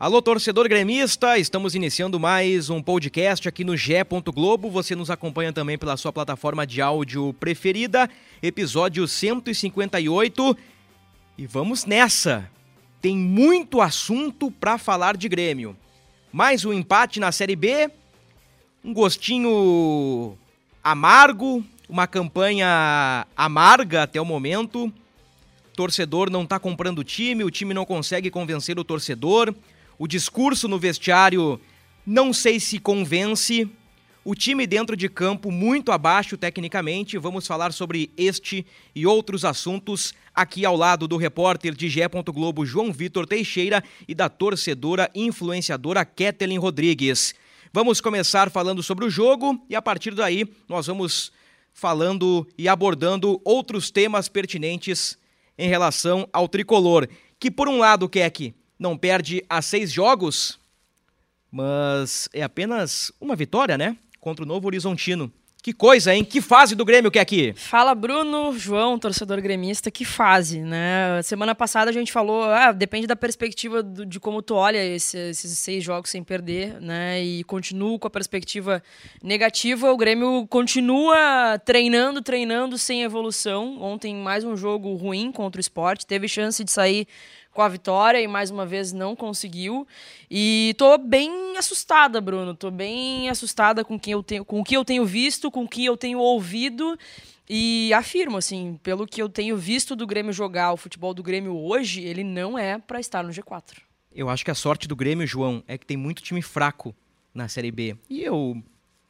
Alô, torcedor gremista, estamos iniciando mais um podcast aqui no Gé. Globo. Você nos acompanha também pela sua plataforma de áudio preferida, episódio 158. E vamos nessa! Tem muito assunto para falar de Grêmio. Mais um empate na Série B, um gostinho amargo, uma campanha amarga até o momento. Torcedor não está comprando o time, o time não consegue convencer o torcedor. O discurso no vestiário não sei se convence. O time dentro de campo muito abaixo tecnicamente. Vamos falar sobre este e outros assuntos aqui ao lado do repórter de Gé. Globo João Vitor Teixeira e da torcedora influenciadora Ketelin Rodrigues. Vamos começar falando sobre o jogo e a partir daí nós vamos falando e abordando outros temas pertinentes em relação ao tricolor. Que por um lado, Keck, não perde a seis jogos, mas é apenas uma vitória, né? Contra o Novo Horizontino. Que coisa, hein? Que fase do Grêmio que é aqui? Fala, Bruno, João, torcedor gremista, que fase, né? Semana passada a gente falou, ah, depende da perspectiva do, de como tu olha esse, esses seis jogos sem perder, né? E continuo com a perspectiva negativa. O Grêmio continua treinando, treinando sem evolução. Ontem, mais um jogo ruim contra o esporte, teve chance de sair com a vitória e mais uma vez não conseguiu. E tô bem assustada, Bruno. Tô bem assustada com quem eu tenho, com o que eu tenho visto, com o que eu tenho ouvido. E afirmo, assim, pelo que eu tenho visto do Grêmio jogar, o futebol do Grêmio hoje, ele não é para estar no G4. Eu acho que a sorte do Grêmio, João, é que tem muito time fraco na Série B. E eu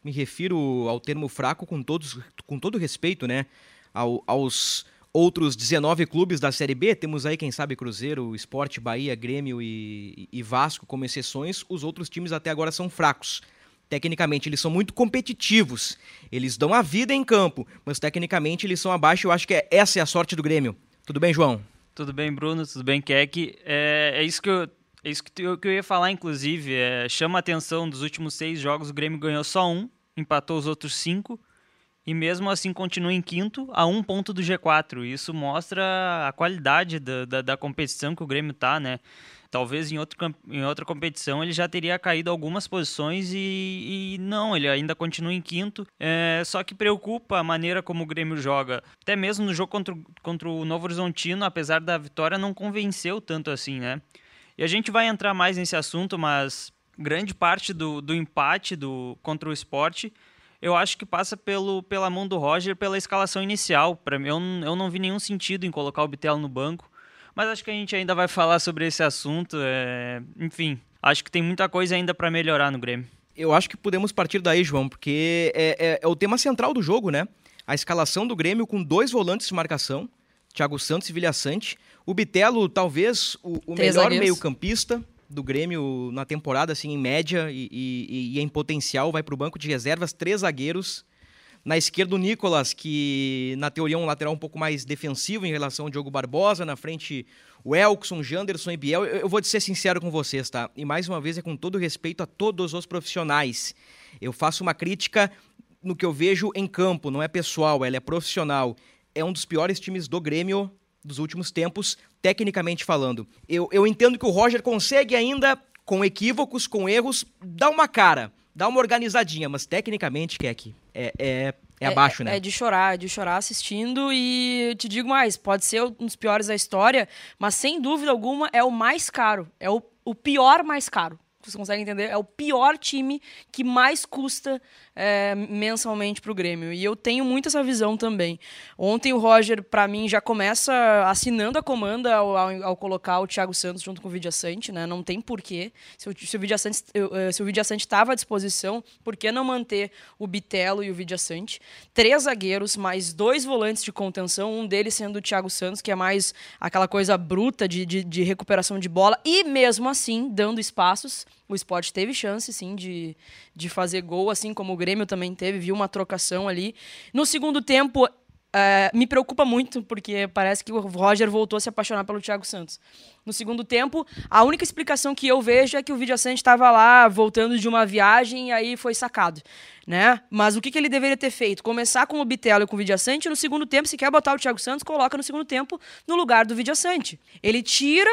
me refiro ao termo fraco com, todos, com todo respeito, né? Ao, aos outros 19 clubes da Série B, temos aí, quem sabe, Cruzeiro, Esporte, Bahia, Grêmio e, e Vasco como exceções, os outros times até agora são fracos. Tecnicamente, eles são muito competitivos. Eles dão a vida em campo, mas tecnicamente eles são abaixo. Eu acho que é, essa é a sorte do Grêmio. Tudo bem, João? Tudo bem, Bruno. Tudo bem, Keck. É, é isso que eu, é isso que eu, ia falar, inclusive. É, chama a atenção dos últimos seis jogos, o Grêmio ganhou só um, empatou os outros cinco e mesmo assim continua em quinto a um ponto do G4. Isso mostra a qualidade da, da, da competição que o Grêmio está, né? Talvez em, outro, em outra competição ele já teria caído algumas posições e, e não, ele ainda continua em quinto. É, só que preocupa a maneira como o Grêmio joga. Até mesmo no jogo contra, contra o Novo Horizontino, apesar da vitória, não convenceu tanto assim, né? E a gente vai entrar mais nesse assunto, mas grande parte do, do empate do, contra o esporte eu acho que passa pelo, pela mão do Roger pela escalação inicial. Para mim, eu, eu não vi nenhum sentido em colocar o Bitelo no banco. Mas acho que a gente ainda vai falar sobre esse assunto. É... Enfim, acho que tem muita coisa ainda para melhorar no Grêmio. Eu acho que podemos partir daí, João, porque é, é, é, o tema central do jogo, né? A escalação do Grêmio com dois volantes de marcação, Thiago Santos e Vilhaçante. O Bitelo, talvez o, o melhor meio-campista do Grêmio na temporada, assim, em média e, e, e em potencial, vai para o banco de reservas, três zagueiros. Na esquerda, o Nicolas, que na teoria é um lateral um pouco mais defensivo em relação ao Diogo Barbosa. Na frente, o Elkson, Janderson e Biel. Eu, eu vou ser sincero com vocês, tá? E mais uma vez é com todo respeito a todos os profissionais. Eu faço uma crítica no que eu vejo em campo, não é pessoal, ela é profissional. É um dos piores times do Grêmio dos últimos tempos, tecnicamente falando. Eu, eu entendo que o Roger consegue ainda, com equívocos, com erros, dar uma cara, dar uma organizadinha, mas tecnicamente, Keck, é, é, é abaixo, é, né? É de chorar, é de chorar assistindo e te digo mais, pode ser um dos piores da história, mas sem dúvida alguma é o mais caro, é o, o pior mais caro. Vocês conseguem entender? É o pior time que mais custa é, mensalmente para o Grêmio. E eu tenho muito essa visão também. Ontem o Roger, para mim, já começa assinando a comanda ao, ao, ao, colocar o Thiago Santos junto com o Vidia Sante, né? Não tem porquê. Se o, se o Vidia Sante se o Vidia Sante estava à disposição, por que não manter o Bitelo e o Vidia Sante? Três zagueiros, mais dois volantes de contenção, um deles sendo o Thiago Santos, que é mais aquela coisa bruta de, de, de recuperação de bola, e mesmo assim dando espaços o esporte teve chance, sim, de, de fazer gol, assim como o Grêmio também teve, viu uma trocação ali. No segundo tempo, é, me preocupa muito, porque parece que o Roger voltou a se apaixonar pelo Thiago Santos. No segundo tempo, a única explicação que eu vejo é que o Vidiacente estava lá voltando de uma viagem e aí foi sacado. Né? Mas o que, que ele deveria ter feito? Começar com o Bitelo e com o Vidiacente, no segundo tempo, se quer botar o Thiago Santos, coloca no segundo tempo no lugar do Vidiacente. Ele tira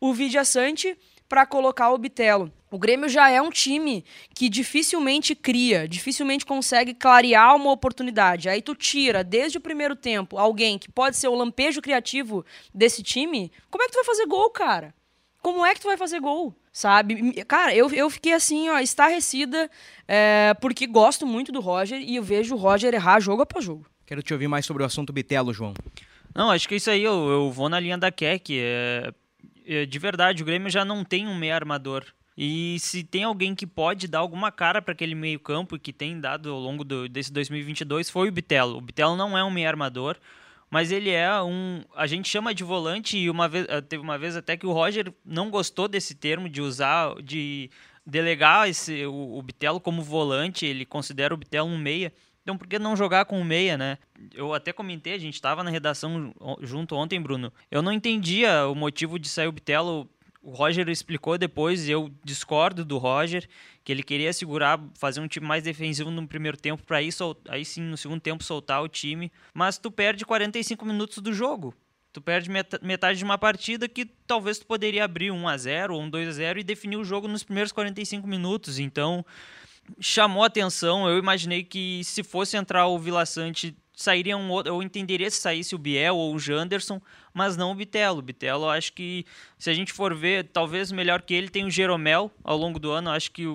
o Vidiacente para colocar o Bitelo. O Grêmio já é um time que dificilmente cria, dificilmente consegue clarear uma oportunidade. Aí tu tira desde o primeiro tempo alguém que pode ser o lampejo criativo desse time. Como é que tu vai fazer gol, cara? Como é que tu vai fazer gol? Sabe? Cara, eu, eu fiquei assim, ó, estarrecida, é, porque gosto muito do Roger e eu vejo o Roger errar jogo após jogo. Quero te ouvir mais sobre o assunto Bitelo, João. Não, acho que isso aí eu, eu vou na linha da Keck. É, é, de verdade, o Grêmio já não tem um meio armador. E se tem alguém que pode dar alguma cara para aquele meio-campo que tem dado ao longo do, desse 2022 foi o Bitelo. O Bitelo não é um meio armador, mas ele é um. A gente chama de volante e uma vez, eh, teve uma vez até que o Roger não gostou desse termo de usar, de delegar esse, o, o como volante, ele considera o Bitelo um meia. Então, por que não jogar com o meia, né? Eu até comentei, a gente estava na redação junto ontem, Bruno. Eu não entendia o motivo de sair o Bitelo o Roger explicou depois, eu discordo do Roger, que ele queria segurar, fazer um time mais defensivo no primeiro tempo, para aí, aí sim no segundo tempo soltar o time. Mas tu perde 45 minutos do jogo. Tu perde metade de uma partida que talvez tu poderia abrir 1 a 0 ou um 2 a 0 e definir o jogo nos primeiros 45 minutos. Então, chamou atenção. Eu imaginei que se fosse entrar o Vila Sante sairia um outro, eu entenderia se saísse o Biel ou o Janderson, mas não o Bitelo. O Bitelo, acho que se a gente for ver, talvez melhor que ele tem o Jeromel ao longo do ano. Acho que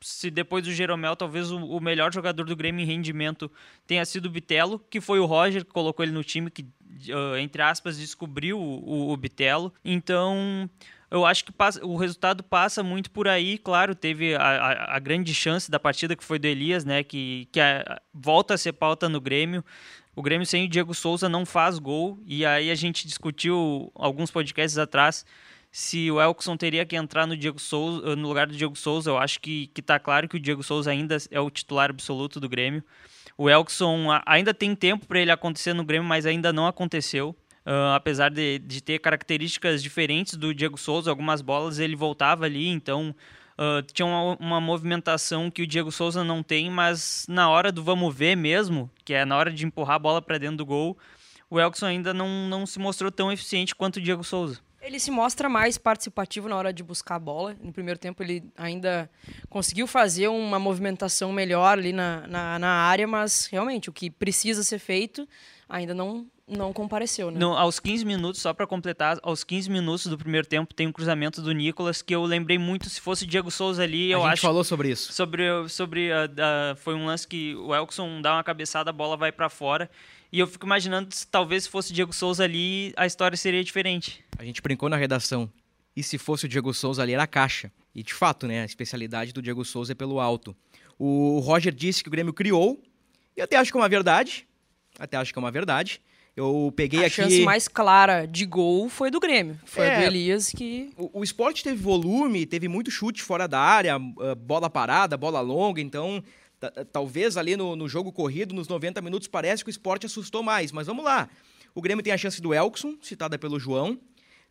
se depois do Jeromel, talvez o, o, melhor jogador do Grêmio em rendimento tenha sido o Bitelo, que foi o Roger que colocou ele no time, que, uh, entre aspas, descobriu o, o, o Bitelo. Então, eu acho que passa, o resultado passa muito por aí. Claro, teve a, a, a, grande chance da partida que foi do Elias, né? Que, que a, volta a ser pauta no Grêmio. O Grêmio sem o Diego Souza não faz gol. E aí a gente discutiu alguns podcasts atrás se o Elkson teria que entrar no, Diego Souza, no lugar do Diego Souza. Eu acho que, que tá claro que o Diego Souza ainda é o titular absoluto do Grêmio. O Elkson ainda tem tempo para ele acontecer no Grêmio, mas ainda não aconteceu. Uh, apesar de, de ter características diferentes do Diego Souza, algumas bolas ele voltava ali, então uh, tinha uma, uma, movimentação que o Diego Souza não tem, mas na hora do vamos ver mesmo, que é na hora de empurrar a bola para dentro do gol, o Elkson ainda não, não se mostrou tão eficiente quanto o Diego Souza. Ele se mostra mais participativo na hora de buscar a bola. No primeiro tempo, ele ainda conseguiu fazer uma movimentação melhor ali na, na, na área, mas realmente o que precisa ser feito ainda não, não compareceu, né? Não, aos 15 minutos, só para completar, aos 15 minutos do primeiro tempo tem um cruzamento do Nicolas que eu lembrei muito, se fosse o Diego Souza ali, eu a gente acho... falou sobre isso. Sobre, sobre uh, uh, foi um lance que o Elkson dá uma cabeçada, a bola vai para fora, e eu fico imaginando se talvez se fosse o Diego Souza ali, a história seria diferente. A gente brincou na redação, e se fosse o Diego Souza ali era a caixa. E de fato, né, a especialidade do Diego Souza é pelo alto. O Roger disse que o Grêmio criou, e até acho que é uma verdade, até acho que é uma verdade, eu peguei a aqui. A chance mais clara de gol foi do Grêmio. Foi é, do Elias que. O, o esporte teve volume, teve muito chute fora da área, ah, bola parada, bola longa, então. Talvez ali no, no jogo corrido, nos 90 minutos, parece que o esporte assustou mais. Mas vamos lá. O Grêmio tem a chance do Elkson, citada pelo João.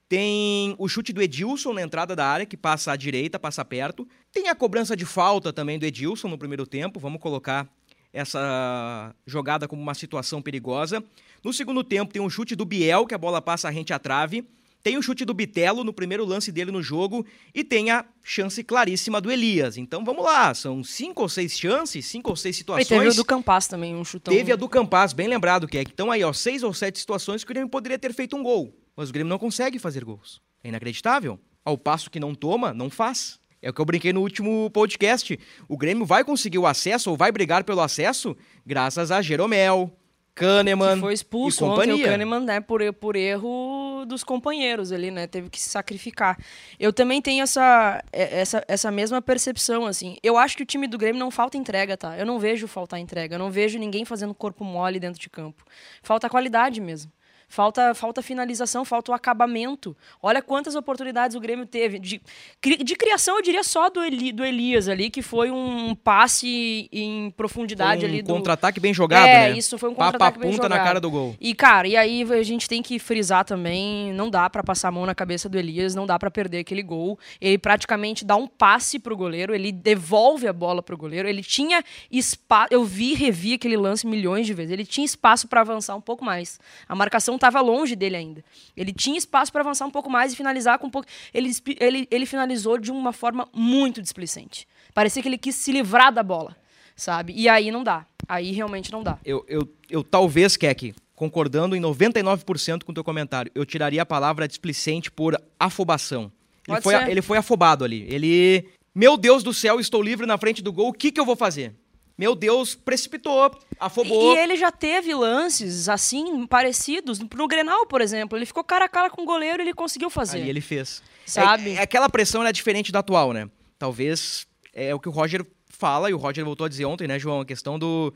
Tem o chute do Edilson na entrada da área, que passa à direita, passa perto. Tem a cobrança de falta também do Edilson no primeiro tempo. Vamos colocar essa jogada como uma situação perigosa. No segundo tempo, tem um chute do Biel, que a bola passa rente à trave. Tem o chute do Bitelo no primeiro lance dele no jogo e tem a chance claríssima do Elias. Então vamos lá, são cinco ou seis chances, cinco ou seis situações. E teve a do Campas também, um chutão. Teve a do Campas, bem lembrado que é. Então aí, ó, seis ou sete situações que o Grêmio poderia ter feito um gol. Mas o Grêmio não consegue fazer gols. É inacreditável. Ao passo que não toma, não faz. É o que eu brinquei no último podcast. O Grêmio vai conseguir o acesso ou vai brigar pelo acesso graças a Jeromel, Kahneman que foi expulso e companhia. ontem o Kahneman, né, por, por erro dos companheiros ali, né, teve que se sacrificar. Eu também tenho essa, é, essa, essa mesma percepção, assim. Eu acho que o time do Grêmio não falta entrega, tá? Eu não vejo faltar entrega, eu não vejo ninguém fazendo corpo mole dentro de campo. Falta qualidade mesmo. Falta, falta finalização, falta o acabamento. Olha quantas oportunidades o Grêmio teve. De, de criação, eu diria só do, Eli, do Elias ali, que foi um passe em profundidade foi um ali. Do... contra-ataque bem jogado, é, né? isso, foi um contra-ataque bem jogado. na cara do gol. E, cara, e aí a gente tem que frisar também, não dá para passar a mão na cabeça do Elias, não dá para perder aquele gol. Ele praticamente dá um passe pro goleiro, ele devolve a bola pro goleiro, ele tinha espaço, eu vi revi aquele lance milhões de vezes, ele tinha espaço para avançar um pouco mais. A marcação estava longe dele ainda. Ele tinha espaço para avançar um pouco mais e finalizar com um pouco. Ele, ele, ele finalizou de uma forma muito displicente. Parecia que ele quis se livrar da bola, sabe? E aí não dá. Aí realmente não dá. Eu, eu, eu talvez, Keck, concordando em 99% com o teu comentário, eu tiraria a palavra displicente por afobação. Ele foi, ele foi afobado ali. Ele. Meu Deus do céu, estou livre na frente do gol, o que, que eu vou fazer? Meu Deus, precipitou, afobou. E, ele já teve lances assim, parecidos. No Grenal, por exemplo, ele ficou cara a cara com o goleiro e ele conseguiu fazer. Aí ele fez. Sabe? É, é, aquela pressão é diferente da atual, né? Talvez é o que o Roger fala, e o Roger voltou a dizer ontem, né, João? A questão do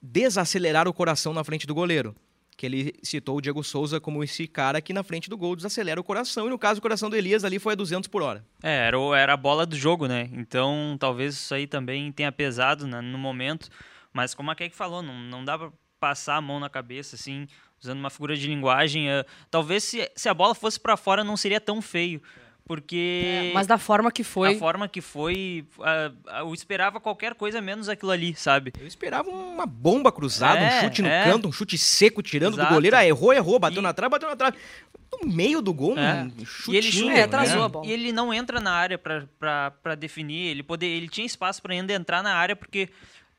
desacelerar o coração na frente do goleiro que ele citou o Diego Souza como esse cara que na frente do gol desacelera o coração, e no caso o coração do Elias ali foi a 200 por hora. É, era, era a bola do jogo, né? Então talvez isso aí também tenha pesado né, no momento, mas como a Kek falou, não, não dá pra passar a mão na cabeça, assim, usando uma figura de linguagem. Uh, talvez se, se a bola fosse para fora não seria tão feio. Porque. É, mas da forma que foi. Da forma que foi. Uh, eu esperava qualquer coisa menos aquilo ali, sabe? Eu esperava uma bomba cruzada, é, um chute no é. canto, um chute seco, tirando Exato. do goleiro. Ah, errou, errou, bateu e... na trave, bateu na trave. No meio do gol, é. um chutinho. E ele chuta, é, atrasou né? a bola. E ele não entra na área para definir. Ele, poder, ele tinha espaço para ainda entrar na área, porque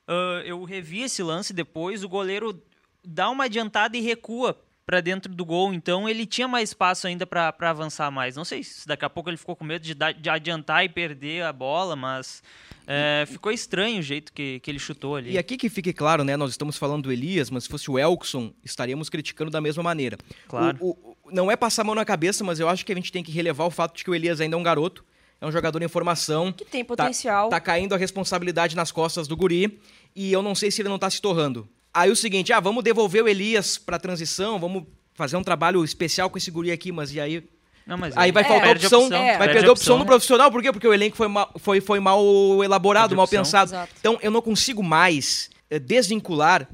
uh, eu revi esse lance depois. O goleiro dá uma adiantada e recua para dentro do gol, então ele tinha mais espaço ainda para avançar mais. Não sei se daqui a pouco ele ficou com medo de, de adiantar e perder a bola, mas é, ficou estranho o jeito que, que ele chutou ali. E aqui que fique claro, né? Nós estamos falando do Elias, mas se fosse o Elkson, estaríamos criticando da mesma maneira. Claro. O, o, não é passar a mão na cabeça, mas eu acho que a gente tem que relevar o fato de que o Elias ainda é um garoto. É um jogador em formação. Que tem potencial. Tá, tá caindo a responsabilidade nas costas do guri. E eu não sei se ele não tá se torrando. Aí o seguinte, ah, vamos devolver o Elias pra transição, vamos fazer um trabalho especial com esse guri aqui, mas e aí... Não, mas aí vai faltar opção, opção é. vai perder a opção no profissional, por quê? Porque o elenco foi mal, foi, foi mal elaborado, mal pensado. Exato. Então eu não consigo mais é, desvincular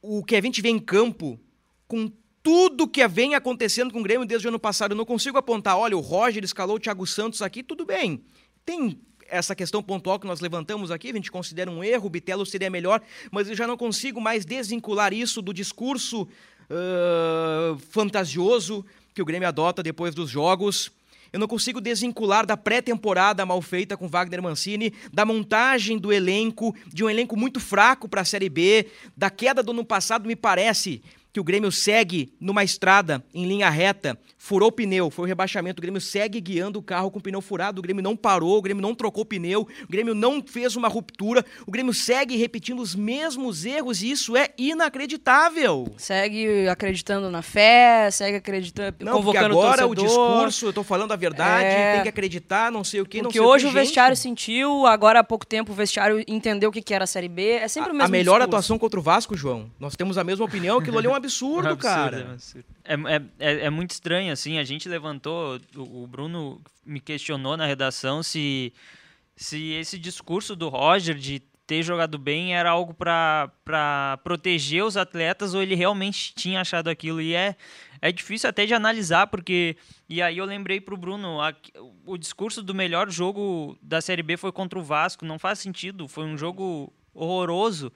o que a gente vê em campo com tudo que vem acontecendo com o Grêmio desde o ano passado. Eu não consigo apontar, olha, o Roger escalou o Thiago Santos aqui, tudo bem. Tem essa questão pontual que nós levantamos aqui, a gente considera um erro, o Bitelo seria melhor, mas eu já não consigo mais desvincular isso do discurso uh, fantasioso que o Grêmio adota depois dos jogos. Eu não consigo desvincular da pré-temporada mal feita com Wagner Mancini, da montagem do elenco, de um elenco muito fraco para a Série B, da queda do ano passado, me parece que o Grêmio segue numa estrada em linha reta, furou o pneu, foi o rebaixamento. O Grêmio segue guiando o carro com o pneu furado. O Grêmio não parou, o Grêmio não trocou pneu, o Grêmio não fez uma ruptura. O Grêmio segue repetindo os mesmos erros e isso é inacreditável. Segue acreditando na fé, segue acreditando, não, convocando porque agora o, o discurso, eu tô falando a verdade, é... tem que acreditar, não sei o que, não porque sei hoje o que. o vestiário sentiu, agora há pouco tempo o vestiário entendeu o que era a Série B. É sempre a, o mesmo A melhor discurso. atuação contra o Vasco, João. Nós temos a mesma opinião, aquilo ali é um absurdo, É um absurdo, cara. é um absurdo. É, é, é, é muito estranho, assim. A gente levantou, o, o Bruno me questionou na redação se, se esse discurso do Roger de ter jogado bem era algo para proteger os atletas ou ele realmente tinha achado aquilo. E é, é difícil até de analisar, porque. E aí eu lembrei pro Bruno, a, o discurso do melhor jogo da Série B foi contra o Vasco. Não faz sentido, foi um jogo horroroso.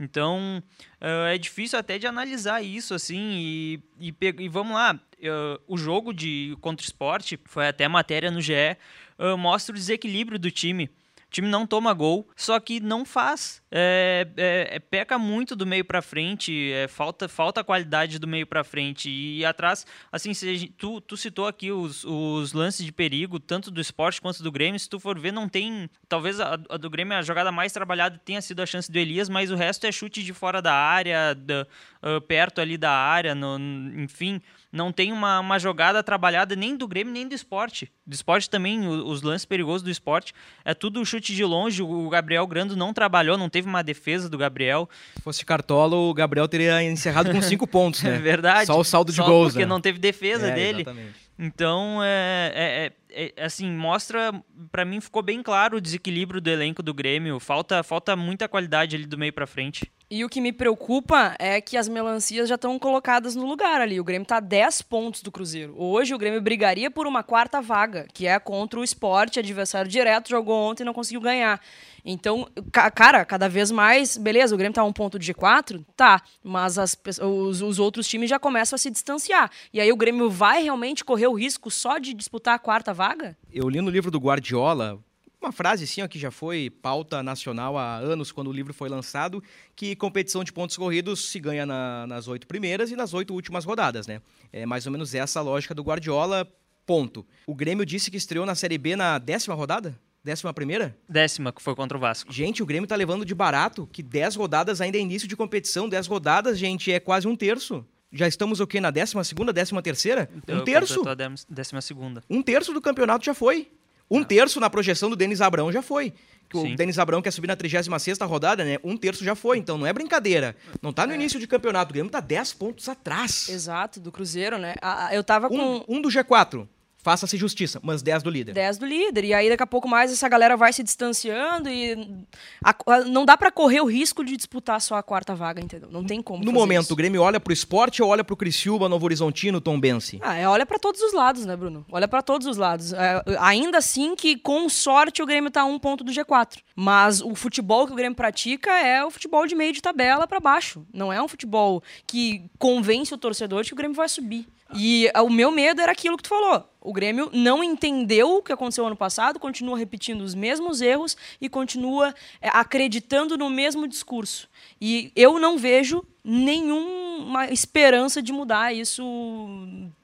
Então, uh, é difícil até de analisar isso, assim, e, e, e vamos lá, uh, o jogo de contra esporte, foi até matéria no GE, uh, mostra o desequilíbrio do time. O time não toma gol, só que não faz. É, é, é peca muito do meio para frente, é, falta, falta qualidade do meio para frente. E atrás, assim, se, tu, tu citou aqui os, os lances de perigo, tanto do esporte quanto do Grêmio. Se tu for ver, não tem. Talvez a, a do Grêmio, a jogada mais trabalhada tenha sido a chance do Elias, mas o resto é chute de fora da área, da, uh, perto ali da área, no, enfim não tem uma, uma jogada trabalhada nem do Grêmio nem do esporte. Do esporte também, os lances perigosos do esporte, é tudo chute de longe. O Gabriel Grando não trabalhou, não teve uma defesa do Gabriel. Se fosse Cartola, o Gabriel teria encerrado com cinco pontos, né? É verdade. Só o saldo de Só gols. Porque né? não teve defesa é, dele. Exatamente. Então, é, é, é, é assim, mostra, para mim ficou bem claro o desequilíbrio do elenco do Grêmio. Falta, falta muita qualidade ali do meio para frente. E o que me preocupa é que as melancias já estão colocadas no lugar ali. O Grêmio está a 10 pontos do Cruzeiro. Hoje o Grêmio brigaria por uma quarta vaga, que é contra o esporte, adversário direto, jogou ontem e não conseguiu ganhar. Então, cara, cada vez mais, beleza, o Grêmio tá a um ponto de G4, tá, mas as, os, os, outros times já começam a se distanciar. E aí o Grêmio vai realmente correr o risco só de disputar a quarta vaga? Eu li no livro do Guardiola, uma frase assim, ó, que já foi pauta nacional há anos, quando o livro foi lançado, que competição de pontos corridos se ganha na, nas oito primeiras e nas oito últimas rodadas, né? É mais ou menos essa a lógica do Guardiola, ponto. O Grêmio disse que estreou na Série B na décima rodada? Décima primeira? Décima, que foi contra o Vasco. Gente, o Grêmio tá levando de barato, que dez rodadas ainda é início de competição, dez rodadas, gente, é quase um terço. Já estamos o quê? Na décima segunda, décima terceira? Um Eu terço? A décima segunda. Um terço do campeonato já foi. Um terço na projeção do Denis Abrão já foi. Que o Denis Abrão quer subir na 36 rodada, né? Um terço já foi, então não é brincadeira. Não tá no é. início de campeonato, o Grêmio tá 10 pontos atrás. Exato, do Cruzeiro, né? Eu tava com. Um, um do G4. Faça-se justiça, mas 10 do líder. 10 do líder. E aí, daqui a pouco mais, essa galera vai se distanciando e. A, a, não dá para correr o risco de disputar só a quarta vaga, entendeu? Não tem como. No momento, isso. o Grêmio olha pro esporte ou olha pro Criciúma, Novo Horizontino, Tom Benci? Ah, é, olha para todos os lados, né, Bruno? Olha para todos os lados. É, ainda assim que, com sorte, o Grêmio tá a um ponto do G4. Mas o futebol que o Grêmio pratica é o futebol de meio de tabela para baixo. Não é um futebol que convence o torcedor de que o Grêmio vai subir. E o meu medo era aquilo que tu falou. O Grêmio não entendeu o que aconteceu ano passado, continua repetindo os mesmos erros e continua é, acreditando no mesmo discurso. E eu não vejo nenhuma esperança de mudar isso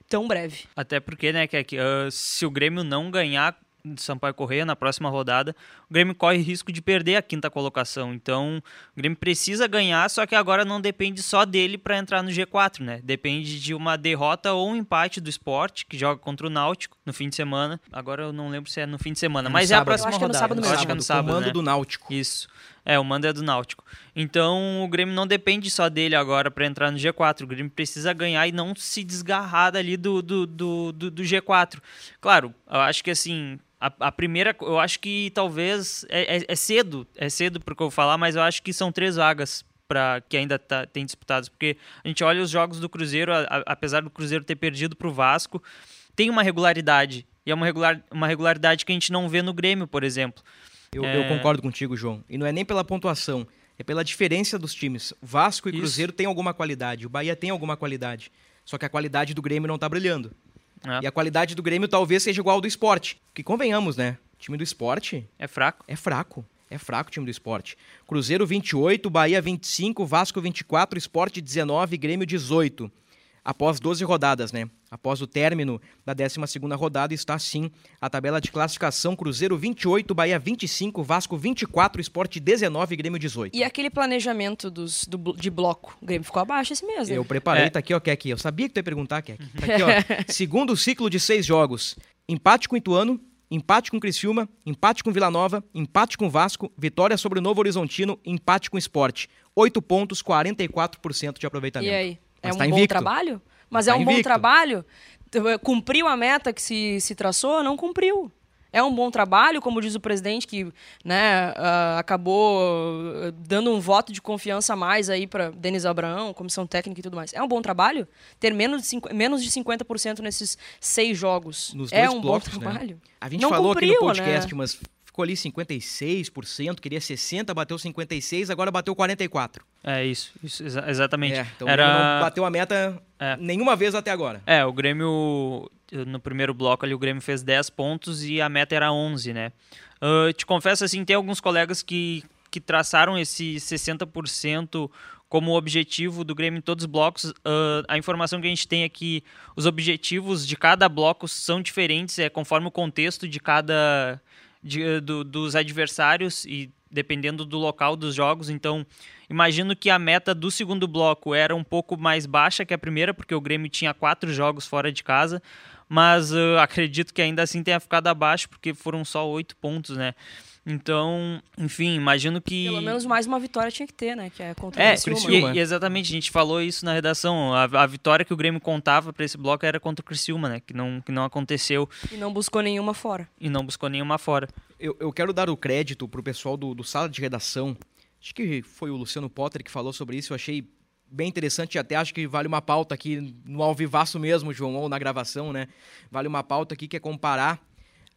tão breve. Até porque, né, que, uh, se o Grêmio não ganhar do Sampaio Correia na próxima rodada, o Grêmio corre risco de perder a quinta colocação. Então, o Grêmio precisa ganhar, só que agora não depende só dele para entrar no G4, né? Depende de uma derrota ou um empate do esporte, que joga contra o Náutico no fim de semana. Agora eu não lembro se é no fim de semana, é mas sábado. é a próxima eu acho rodada. Que é no sábado mesmo. acho que é no sábado, Comando né? do Náutico. Isso. É, o mando é do Náutico. Então o Grêmio não depende só dele agora para entrar no G4. O Grêmio precisa ganhar e não se desgarrar ali do, do, do, do, do G4. Claro, eu acho que assim, a, a, primeira, eu acho que talvez é, é, é, cedo, é cedo porque eu vou falar, mas eu acho que são três vagas para que ainda tá, tem disputadas, porque a gente olha os jogos do Cruzeiro, a, a, apesar do Cruzeiro ter perdido para o Vasco, tem uma regularidade e é uma, regular, uma regularidade que a gente não vê no Grêmio, por exemplo. Eu, é... eu, concordo contigo, João. E não é nem pela pontuação, é pela diferença dos times. Vasco e Isso. Cruzeiro têm alguma qualidade, o Bahia tem alguma qualidade. Só que a qualidade do Grêmio não está brilhando. É. E a qualidade do Grêmio talvez seja igual ao do esporte. Que convenhamos, né? O time do esporte. É fraco. É fraco. É fraco o time do esporte. Cruzeiro 28, Bahia 25, Vasco 24, Esporte 19, Grêmio 18 após 12 rodadas, né? Após o término da 12ª rodada, está assim a tabela de classificação: Cruzeiro 28, Bahia 25, Vasco 24, Esporte 19, Grêmio 18. E aquele planejamento dos, do, de bloco? O Grêmio ficou abaixo esse mês, né? Eu preparei, é. tá aqui, ó, Kek. Eu sabia que tu ia perguntar, Kek. Tá aqui, ó. Segundo ciclo de seis jogos. Empate com o Ituano, empate com o Criciúma, empate com Vila Nova, empate com o Vasco, vitória sobre o Novo Horizontino, empate com o Esporte. 8 pontos, 44% de aproveitamento. E aí? É um tá bom trabalho? Mas tá é um invicto. bom trabalho? Cumpriu a meta que se, se traçou? Não cumpriu. É um bom trabalho, como diz o presidente, que né, uh, acabou dando um voto de confiança a mais aí para Denis Abraão, comissão técnica e tudo mais. É um bom trabalho? Ter menos de, cinco, menos de 50% nesses seis jogos Nos é um blocos, bom trabalho? Né? A gente Não falou cumpriu, aqui no podcast, né? mas ficou ali 56%, queria 60%, bateu 56%, agora bateu 44%. É isso, isso exa exatamente. É, então Era... não bateu a meta é. nenhuma vez até agora. É, o Grêmio no primeiro bloco ali o Grêmio fez 10 pontos e a meta era 11, né? Uh, te confesso assim, tem alguns colegas que, que traçaram esse 60% como objetivo do Grêmio em todos os blocos. Uh, a informação que a gente tem é que os objetivos de cada bloco são diferentes, é conforme o contexto de cada de, do, dos adversários e dependendo do local dos jogos. Então, imagino que a meta do segundo bloco era um pouco mais baixa que a primeira, porque o Grêmio tinha quatro jogos fora de casa. Mas uh, acredito que ainda assim tenha ficado abaixo, porque foram só oito pontos, né? Então, enfim, imagino que. Pelo menos mais uma vitória tinha que ter, né? Que é contra é, o Criciúma. E, e exatamente, a gente falou isso na redação. A, a vitória que o Grêmio contava para esse bloco era contra o Criciúma, né? Que não, que não aconteceu. E não buscou nenhuma fora. E não buscou nenhuma fora. Eu, eu quero dar o crédito pro pessoal do, do sala de redação. Acho que foi o Luciano Potter que falou sobre isso. Eu achei bem interessante e até acho que vale uma pauta aqui no alvivaço mesmo, João, ou na gravação, né? Vale uma pauta aqui que é comparar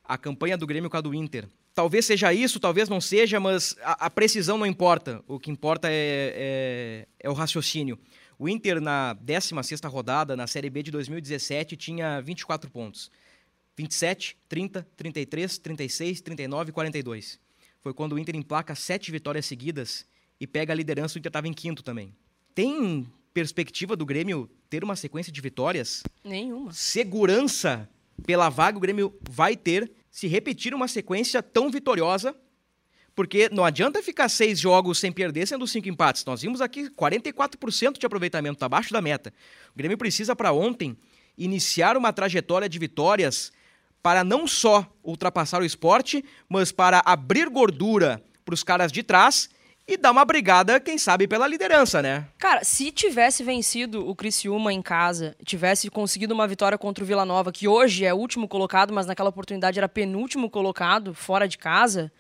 a campanha do Grêmio com a do Inter. Talvez seja isso, talvez não seja, mas a, a precisão não importa. O que importa é, é, é o raciocínio. O Inter, na 16ª rodada, na Série B de 2017, tinha 24 pontos. 27, 30, 33, 36, 39 e 42. Foi quando o Inter emplaca sete vitórias seguidas e pega a liderança, o Inter estava em quinto também. Tem perspectiva do Grêmio ter uma sequência de vitórias? Nenhuma. Segurança pela vaga o Grêmio vai ter se repetir uma sequência tão vitoriosa, porque não adianta ficar seis jogos sem perder, sendo cinco empates. Nós vimos aqui 44% de aproveitamento, abaixo da meta. O Grêmio precisa, para ontem, iniciar uma trajetória de vitórias para não só ultrapassar o esporte, mas para abrir gordura para os caras de trás e dar uma brigada, quem sabe, pela liderança, né? Cara, se tivesse vencido o Criciúma em casa, tivesse conseguido uma vitória contra o Vila Nova, que hoje é último colocado, mas naquela oportunidade era penúltimo colocado, fora de casa,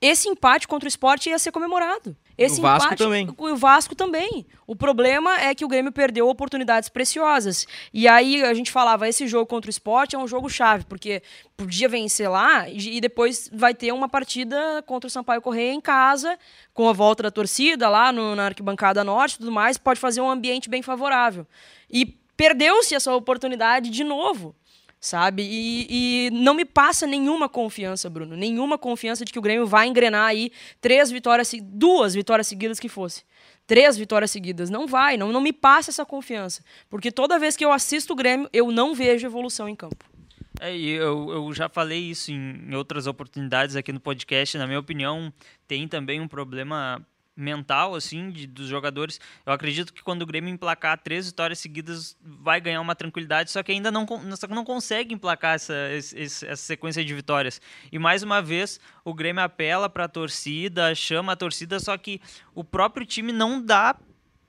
esse empate contra o esporte ia ser comemorado. Esse o Vasco empate, também. O Vasco também. O problema é que o Grêmio perdeu oportunidades preciosas. E aí a gente falava, esse jogo contra o esporte é um jogo chave, porque podia vencer lá e depois vai ter uma partida contra o Sampaio Correia em casa, com a volta da torcida lá no, na arquibancada norte e tudo mais, pode fazer um ambiente bem favorável. E perdeu-se essa oportunidade de novo sabe? E, e, não me passa nenhuma confiança, Bruno, nenhuma confiança de que o Grêmio vai engrenar aí três vitórias, duas vitórias seguidas que fosse. Três vitórias seguidas. Não vai, não, não me passa essa confiança. Porque toda vez que eu assisto o Grêmio, eu não vejo evolução em campo. É, eu, eu já falei isso em outras oportunidades aqui no podcast. Na minha opinião, tem também um problema mental assim de, dos jogadores. Eu acredito que quando o Grêmio emplacar três vitórias seguidas vai ganhar uma tranquilidade, só que ainda não, não consegue emplacar essa, essa sequência de vitórias. E mais uma vez o Grêmio apela para a torcida, chama a torcida, só que o próprio time não dá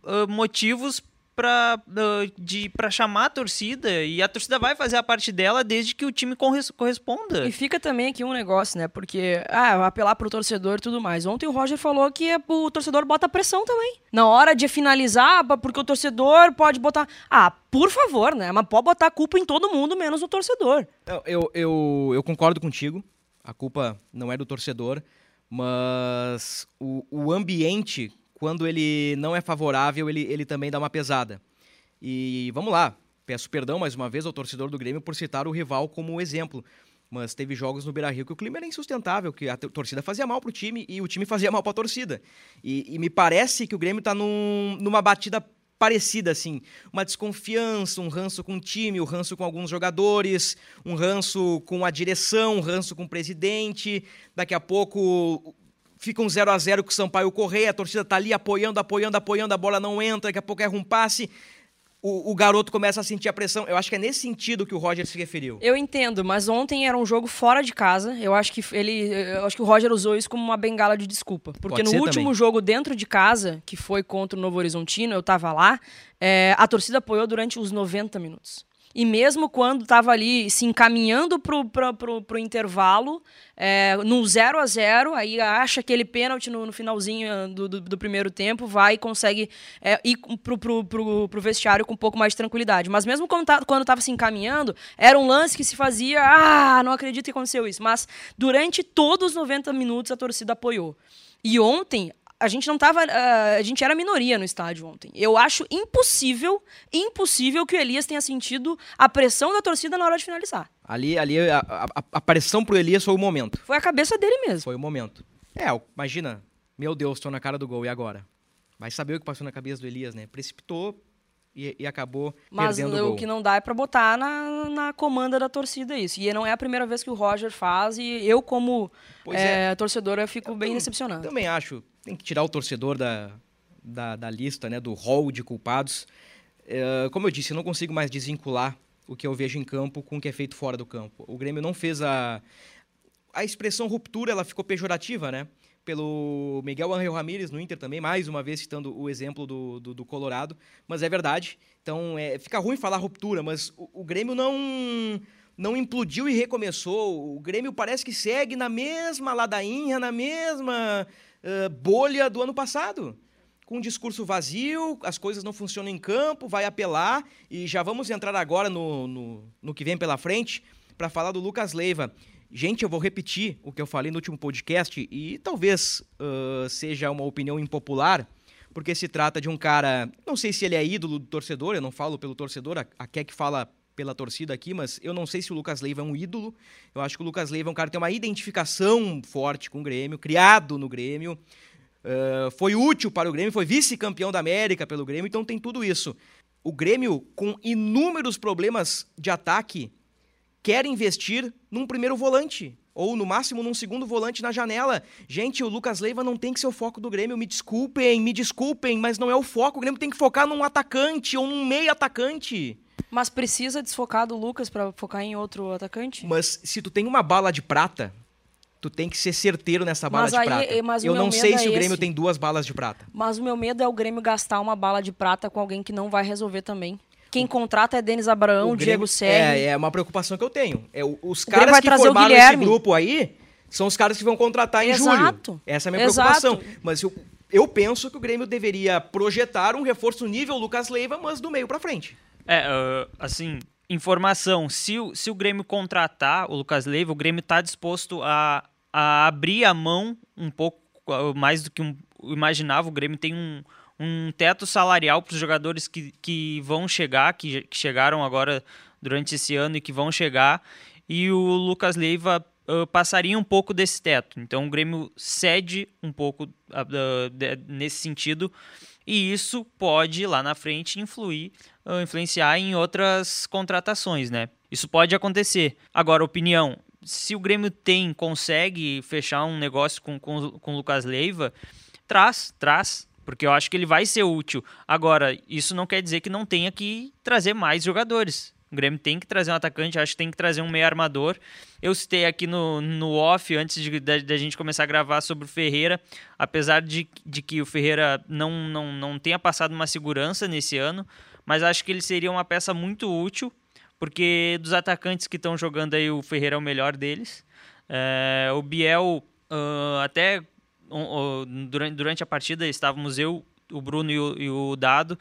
uh, motivos para uh, chamar a torcida e a torcida vai fazer a parte dela desde que o time corresponda. E fica também aqui um negócio, né? Porque, ah, apelar pro torcedor e tudo mais. Ontem o Roger falou que o torcedor bota pressão também. Na hora de finalizar, porque o torcedor pode botar. Ah, por favor, né? Mas pode botar a culpa em todo mundo, menos no torcedor. Eu, eu, eu concordo contigo. A culpa não é do torcedor, mas o, o ambiente quando ele não é favorável, ele, ele também dá uma pesada. E vamos lá, peço perdão mais uma vez ao torcedor do Grêmio por citar o rival como exemplo. Mas teve jogos no Beira Rio que o clima era insustentável, que a torcida fazia mal pro time e o time fazia mal pra torcida. E, e me parece que o Grêmio tá num, numa batida parecida, assim. Uma desconfiança, um ranço com o time, um ranço com alguns jogadores, um ranço com a direção, um ranço com o presidente. Daqui a pouco fica um 0 a 0 com o Sampaio Correia, a torcida tá ali apoiando, apoiando, apoiando, a bola não entra, daqui a pouco erra um passe. O, o, garoto começa a sentir a pressão. Eu acho que é nesse sentido que o Roger se referiu. Eu entendo, mas ontem era um jogo fora de casa. Eu acho que ele, eu acho que o Roger usou isso como uma bengala de desculpa, porque Pode no último também. jogo dentro de casa, que foi contra o Novo Horizontino, eu tava lá, é, a torcida apoiou durante os 90 minutos. E mesmo quando estava ali se encaminhando para o intervalo, é, no 0 a 0 aí acha aquele pênalti no, no finalzinho do, do, do, primeiro tempo, vai e consegue é, ir pro, pro, vestiário com um pouco mais de tranquilidade. Mas mesmo quando tá, estava se encaminhando, era um lance que se fazia, ah, não acredito que aconteceu isso. Mas durante todos os 90 minutos a torcida apoiou. E ontem a gente não tava. Uh, a gente era minoria no estádio ontem. Eu acho impossível, impossível que o Elias tenha sentido a pressão da torcida na hora de finalizar. Ali, ali a, a, a pressão pro Elias foi o momento. Foi a cabeça dele mesmo. Foi o momento. É, imagina, meu Deus, tô na cara do gol, e agora? Vai saber o que passou na cabeça do Elias, né? Precipitou, e, e, acabou Mas perdendo o gol. o que não dá é para botar na, na comanda da torcida isso. E não é a primeira vez que o Roger faz e eu, como é, é. torcedora, fico eu bem decepcionado. Também acho. Tem que tirar o torcedor da, da, da lista, né, do hall de culpados. É, como eu disse, eu não consigo mais desvincular o que eu vejo em campo com o que é feito fora do campo. O Grêmio não fez a... A expressão ruptura, ela ficou pejorativa, né? pelo Miguel Angel Ramírez no Inter também, mais uma vez citando o exemplo do, do, do Colorado, mas é verdade. Então, é, fica ruim falar ruptura, mas o, o, Grêmio não não implodiu e recomeçou. O Grêmio parece que segue na mesma ladainha, na mesma uh, bolha do ano passado. Com um discurso vazio, as coisas não funcionam em campo, vai apelar, e já vamos entrar agora no, no, no que vem pela frente para falar do Lucas Leiva. Gente, eu vou repetir o que eu falei no último podcast e talvez uh, seja uma opinião impopular, porque se trata de um cara. Não sei se ele é ídolo do torcedor, eu não falo pelo torcedor, a, a Keck fala pela torcida aqui, mas eu não sei se o Lucas Leiva é um ídolo. Eu acho que o Lucas Leiva é um cara que tem uma identificação forte com o Grêmio, criado no Grêmio. Uh, foi útil para o Grêmio, foi vice-campeão da América pelo Grêmio, então tem tudo isso. O Grêmio, com inúmeros problemas de ataque, quer investir num primeiro volante ou no máximo num segundo volante na janela. Gente, o Lucas Leiva não tem que ser o foco do Grêmio. Me desculpem, me desculpem, mas não é o foco. O Grêmio tem que focar num atacante ou num meio atacante. Mas precisa desfocar do Lucas para focar em outro atacante? Mas se tu tem uma bala de prata, tu tem que ser certeiro nessa bala mas de aí, prata. Eu não sei se é o Grêmio esse. tem duas balas de prata. Mas o meu medo é o Grêmio gastar uma bala de prata com alguém que não vai resolver também. Quem contrata é Denis Abraão, Grêmio, Diego Serri. É, é uma preocupação que eu tenho. É, os caras que formaram esse grupo aí são os caras que vão contratar em Exato. julho. Essa é a minha Exato. preocupação. Mas eu, eu penso que o Grêmio deveria projetar um reforço nível Lucas Leiva, mas do meio para frente. É, uh, assim, informação. Se o, se o Grêmio contratar o Lucas Leiva, o Grêmio está disposto a, a abrir a mão um pouco mais do que um, imaginava. O Grêmio tem um, um teto salarial para os jogadores que, que vão chegar, que, que, chegaram agora durante esse ano e que vão chegar, e o Lucas Leiva uh, passaria um pouco desse teto. Então o Grêmio cede um pouco uh, de, nesse sentido, e isso pode lá na frente influir, influenciar em outras contratações, né? Isso pode acontecer. Agora, opinião, se o Grêmio tem, consegue fechar um negócio com, com, com o Lucas Leiva, traz, traz, porque eu acho que ele vai ser útil. Agora, isso não quer dizer que não tenha que trazer mais jogadores. O Grêmio tem que trazer um atacante, acho que tem que trazer um meio armador. Eu citei aqui no, no off, antes de, de, de, a gente começar a gravar sobre o Ferreira, apesar de, de que o Ferreira não, não, não tenha passado uma segurança nesse ano, mas acho que ele seria uma peça muito útil, porque dos atacantes que estão jogando aí, o Ferreira é o melhor deles. É, o Biel, uh, até durante, durante a partida estávamos eu, o Bruno e o, e o Dado.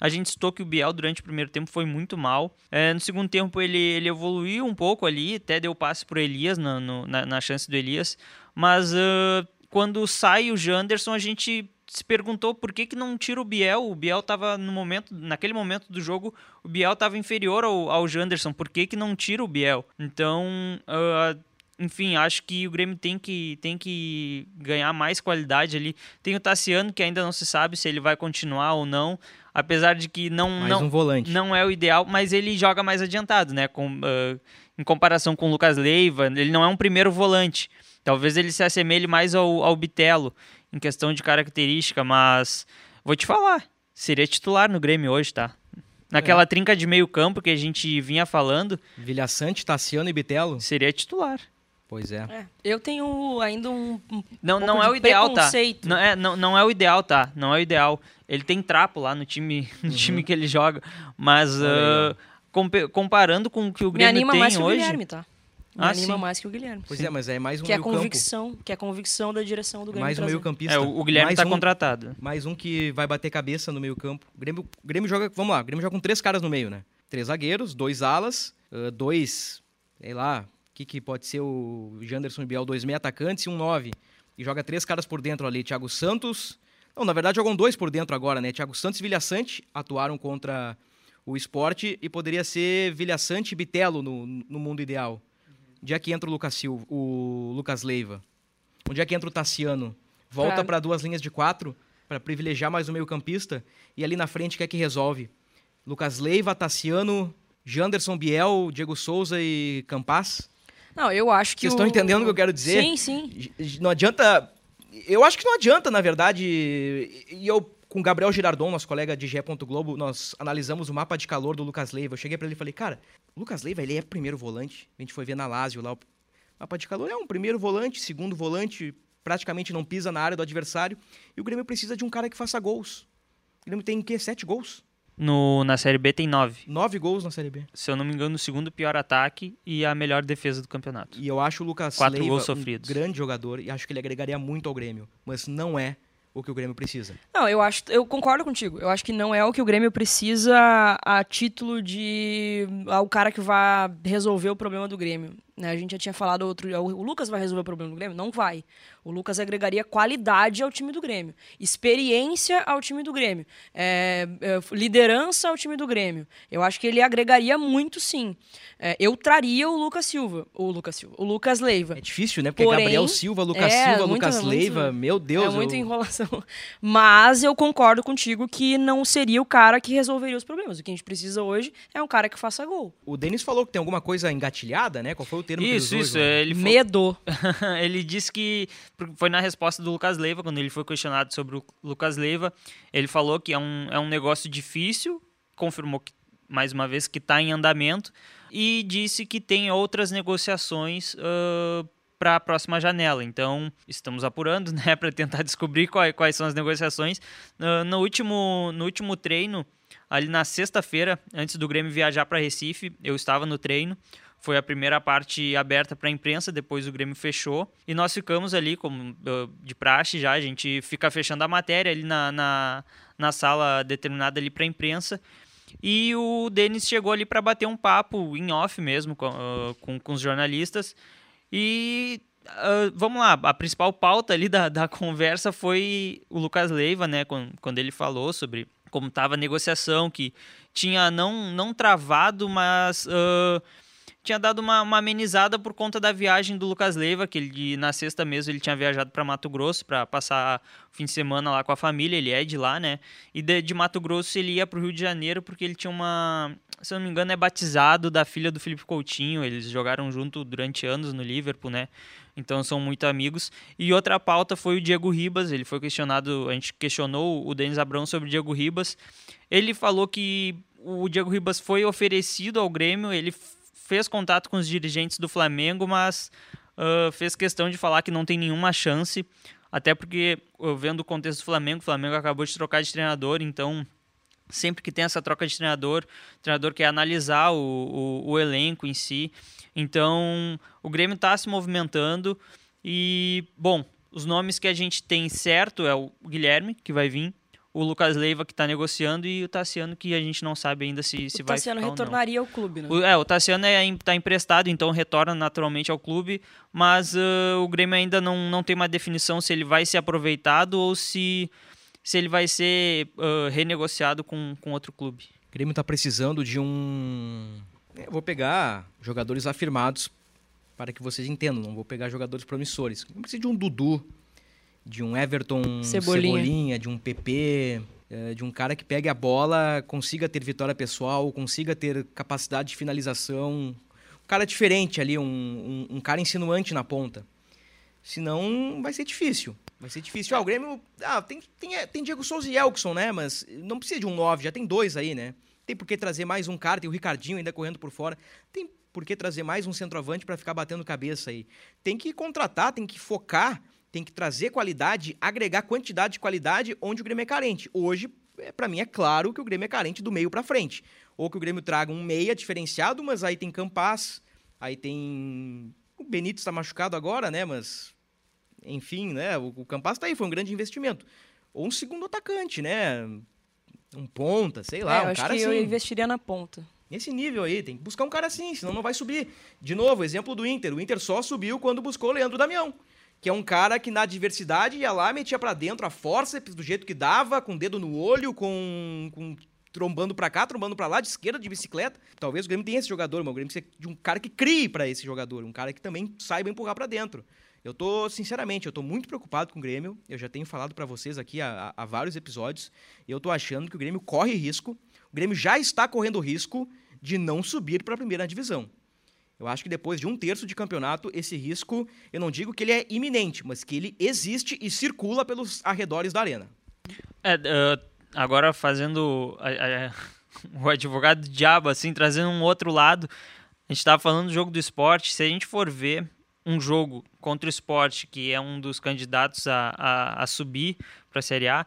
A gente citou que o Biel durante o primeiro tempo foi muito mal. É, no segundo tempo ele, ele evoluiu um pouco ali, até deu passe para Elias no, no, na, na, chance do Elias. Mas uh, quando sai o Janderson, a gente se perguntou por que, que não tira o Biel. O Biel estava no momento, naquele momento do jogo, o Biel estava inferior ao, ao Janderson. Por que, que não tira o Biel? Então, uh, enfim, acho que o Grêmio tem que, tem que ganhar mais qualidade ali. Tem o Tassiano, que ainda não se sabe se ele vai continuar ou não, apesar de que não, mais não, um volante. não é o ideal, mas ele joga mais adiantado, né? Com, uh, em comparação com o Lucas Leiva, ele não é um primeiro volante. Talvez ele se assemelhe mais ao, ao Bitelo em questão de característica, mas vou te falar, seria titular no Grêmio hoje, tá? Naquela é. trinca de meio campo que a gente vinha falando. Vilha Sante, Tassiano e Bitelo? Seria titular. Pois é. é. Eu tenho ainda um. um não, não é o ideal, tá? Não é, não, não é o ideal, tá? Não é o ideal. Ele tem trapo lá no time, no uhum. time que ele joga. Mas uh, comparando com o que o Grêmio Me anima tem mais hoje. O Guilherme, tá? Me ah, anima sim. mais que o Guilherme. Pois sim. é, mas é mais um que é a convicção, campo. que é a convicção da direção do Grêmio. Mais um meio campista. É, o, o Guilherme está um, contratado. Mais um que vai bater cabeça no meio campo. O Grêmio, o Grêmio joga, vamos lá, o Grêmio joga com três caras no meio, né? Três zagueiros, dois alas, uh, dois, sei lá, que, que pode ser o Janderson e Biel, dois meia atacantes e um nove. e joga três caras por dentro ali. Thiago Santos. Não, na verdade jogam dois por dentro agora, né? Thiago Santos e Vilhaçante atuaram contra o esporte e poderia ser Vilhaçante e Bitelo no, no mundo ideal. Onde é que entra o Lucas, Silva, o Lucas Leiva? Onde é que entra o Tassiano? Volta para duas linhas de quatro para privilegiar mais o meio-campista e ali na frente quer que resolve? Lucas Leiva, Tassiano, Janderson Biel, Diego Souza e Campas? Não, eu acho que. Vocês o- estão entendendo o que eu quero dizer? Sim, sim. Não adianta. Eu acho que não adianta, na verdade. E eu, com o Gabriel Girardon, nosso colega de GE. Globo, nós analisamos o mapa de calor do Lucas Leiva. Eu cheguei pra ele e falei, cara, o Lucas Leiva, ele é primeiro volante. A gente foi ver na Lazio lá. O mapa de calor é um primeiro volante, segundo volante, praticamente não pisa na área do adversário. E o Grêmio precisa de um cara que faça gols. O Grêmio tem o quê? Sete gols? No, na Série B tem nove. Nove gols na Série B. Se eu não me engano, o segundo pior ataque e a melhor defesa do campeonato. E eu acho o Lucas Quatro Leiva gols um sofridos. grande jogador e acho que ele agregaria muito ao Grêmio. Mas não é o que o Grêmio precisa. Não, eu acho, eu concordo contigo. Eu acho que não é o que o Grêmio precisa a título de o cara que vai resolver o problema do Grêmio. Né? A gente já tinha falado outro, o Lucas vai resolver o problema do Grêmio? Não vai. O Lucas agregaria qualidade ao time do Grêmio, experiência ao time do Grêmio, é, é, liderança ao time do Grêmio. Eu acho que ele agregaria muito, sim. É, eu traria o Lucas Silva, o Lucas Silva, o Lucas Leiva. É difícil, né? Porque Porém, Gabriel Silva, Lucas é, Silva, muito- Lucas muito- Leiva, meu Deus. é muita eu- enrolação. Mas eu concordo contigo que não seria o cara que resolveria os problemas. O que a gente precisa hoje é um cara que faça gol. O Denis falou que tem alguma coisa engatilhada, né? Qual foi o termo que ele Isso, usou, isso. João? Ele, Medo. ele disse que foi na resposta do Lucas Leiva, quando ele foi questionado sobre o Lucas Leiva, ele falou que é um, é um negócio difícil, confirmou que, mais uma vez que está em andamento e disse que tem outras negociações para a próxima janela. Então, estamos apurando né, para tentar descobrir quais, quais são as negociações. Ah, no, último, no último treino, ali na sexta-feira, antes do Grêmio viajar para Recife, eu estava no treino. Foi a primeira parte aberta para a imprensa, depois o Grêmio fechou. E nós ficamos ali, como uh, de praxe já, a gente fica fechando a matéria ali na, na, na sala determinada ali para a imprensa. E o Denis chegou ali para bater um papo em off mesmo com, uh, com, com os jornalistas. E uh, vamos lá, a principal pauta ali da, da conversa foi o Lucas Leiva, né? Quando, quando ele falou sobre como estava a negociação, que tinha não, não travado, mas uh, tinha dado uma, uma, amenizada por conta da viagem do Lucas Leiva, que ele na sexta mesmo ele tinha viajado para Mato Grosso para passar o fim de semana lá com a família, ele é de lá, né? E de, de Mato Grosso ele ia para o Rio de Janeiro porque ele tinha uma, se eu não me engano, é batizado da filha do Felipe Coutinho, eles jogaram junto durante anos no Liverpool, né? Então são muito amigos. E outra pauta foi o Diego Ribas. Ele foi questionado, a gente questionou o Denis Abrão sobre o Diego Ribas. Ele falou que o Diego Ribas foi oferecido ao Grêmio, ele fez contato com os dirigentes do Flamengo, mas uh, fez questão de falar que não tem nenhuma chance. Até porque, vendo o contexto do Flamengo, o Flamengo acabou de trocar de treinador, então sempre que tem essa troca de treinador, o treinador quer analisar o, o, o elenco em si. Então, o Grêmio está se movimentando e, bom, os nomes que a gente tem certo é o Guilherme, que vai vir, o Lucas Leiva, que está negociando, e o Tassiano, que a gente não sabe ainda se, se o vai Tassiano ficar retornaria ao clube, né? O, é, o Tassiano está é, tá emprestado, então retorna naturalmente ao clube, mas uh, o Grêmio ainda não, não tem uma definição se ele vai ser aproveitado ou se, se ele vai ser uh, renegociado com, com outro clube. O Grêmio está precisando de um eu vou pegar jogadores afirmados para que vocês entendam. Não vou pegar jogadores promissores. Não precisa de um Dudu, de um Everton Cebolinha, Cebolinha de um PP, de um cara que pegue a bola, consiga ter vitória pessoal, consiga ter capacidade de finalização. Um cara diferente ali, um, um, um cara insinuante na ponta. Senão vai ser difícil. Vai ser difícil. Ah, o Grêmio. Ah, tem, tem, tem Diego Souza e Elkson, né? Mas não precisa de um 9, já tem dois aí, né? Tem por que trazer mais um cara, tem o Ricardinho ainda correndo por fora. Tem por que trazer mais um centroavante para ficar batendo cabeça aí. Tem que contratar, tem que focar, tem que trazer qualidade, agregar quantidade de qualidade onde o Grêmio é carente. Hoje, para mim, é claro que o Grêmio é carente do meio para frente. Ou que o Grêmio traga um meia diferenciado, mas aí tem Campas, aí tem. O Benito está machucado agora, né? Mas. Enfim, né? O, o Campas tá aí, foi um grande investimento. Ou um segundo atacante, né? um ponta, sei lá, é, eu um acho cara que assim. eu investiria na ponta. Nesse nível aí, tem que buscar um cara assim, senão não vai subir. De novo, exemplo do Inter. O Inter só subiu quando buscou o Leandro Damião. Que é um cara que na adversidade ia lá, metia para dentro a força do jeito que dava, com o dedo no olho, com, com trombando para cá, trombando para lá, de esquerda, de bicicleta. Talvez o Grêmio tenha esse jogador, mas o Grêmio precisa de um cara que crie para esse jogador, um cara que também saiba empurrar para dentro. Eu tô, sinceramente, eu tô muito preocupado com o Grêmio. Eu já tenho falado para vocês aqui há, há, vários episódios. Eu tô achando que o Grêmio corre risco. O Grêmio já está correndo risco de não subir para a primeira divisão. Eu acho que depois de um terço de campeonato, esse risco, eu não digo que ele é iminente, mas que ele existe e circula pelos arredores da arena. É, uh, agora fazendo a, a, o advogado do diabo, assim, trazendo um outro lado, a gente estava falando do jogo do esporte, se a gente for ver um jogo contra o esporte, que é um dos candidatos a, a, a subir para a Série A,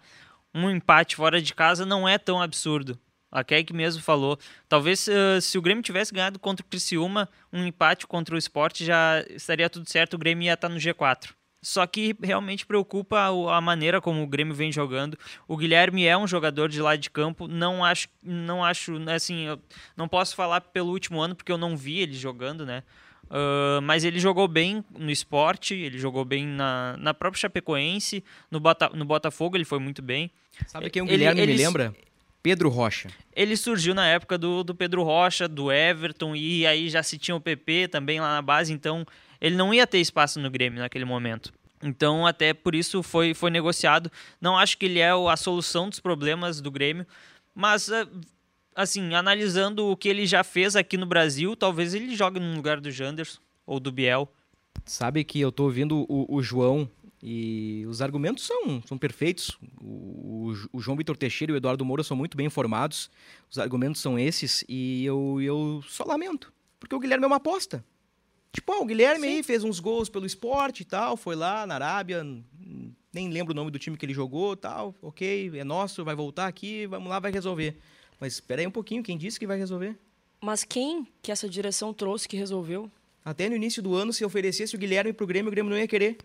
um empate fora de casa não é tão absurdo. A Keck mesmo falou. Talvez uh, se o Grêmio tivesse ganhado contra o Criciúma, um empate contra o esporte já estaria tudo certo, o Grêmio ia estar no G4. Só que realmente preocupa a maneira como o Grêmio vem jogando. O Guilherme é um jogador de lado de campo. Não acho, não acho, assim, eu não posso falar pelo último ano porque eu não vi ele jogando, né? Uh, mas ele jogou bem no esporte, ele jogou bem na, na própria Chapecoense, no, Bota, no Botafogo ele foi muito bem. Sabe quem o Guilherme ele, me lembra? Pedro Rocha. Ele surgiu na época do, do Pedro Rocha, do Everton, e aí já se tinha o PP também lá na base, então ele não ia ter espaço no Grêmio naquele momento. Então, até por isso foi, foi negociado. Não acho que ele é a solução dos problemas do Grêmio, mas, ah, assim, analisando o que ele já fez aqui no Brasil, talvez ele jogue no lugar do Janderson ou do Biel. Sabe que eu tô ouvindo o, o João e os argumentos são, são perfeitos. O, o, o João Vitor Teixeira e o Eduardo Moura são muito bem informados. Os argumentos são esses e eu, eu só lamento. Porque o Guilherme é uma aposta. Tipo, ó, o Guilherme Sim. aí fez uns gols pelo esporte e tal, foi lá na Arábia, nem lembro o nome do time que ele jogou tal, ok, é nosso, vai voltar aqui, vamos lá, vai resolver. Mas espera aí um pouquinho, quem disse que vai resolver? Mas quem que essa direção trouxe que resolveu? Até no início do ano, se oferecesse o Guilherme pro Grêmio, o Grêmio não ia querer.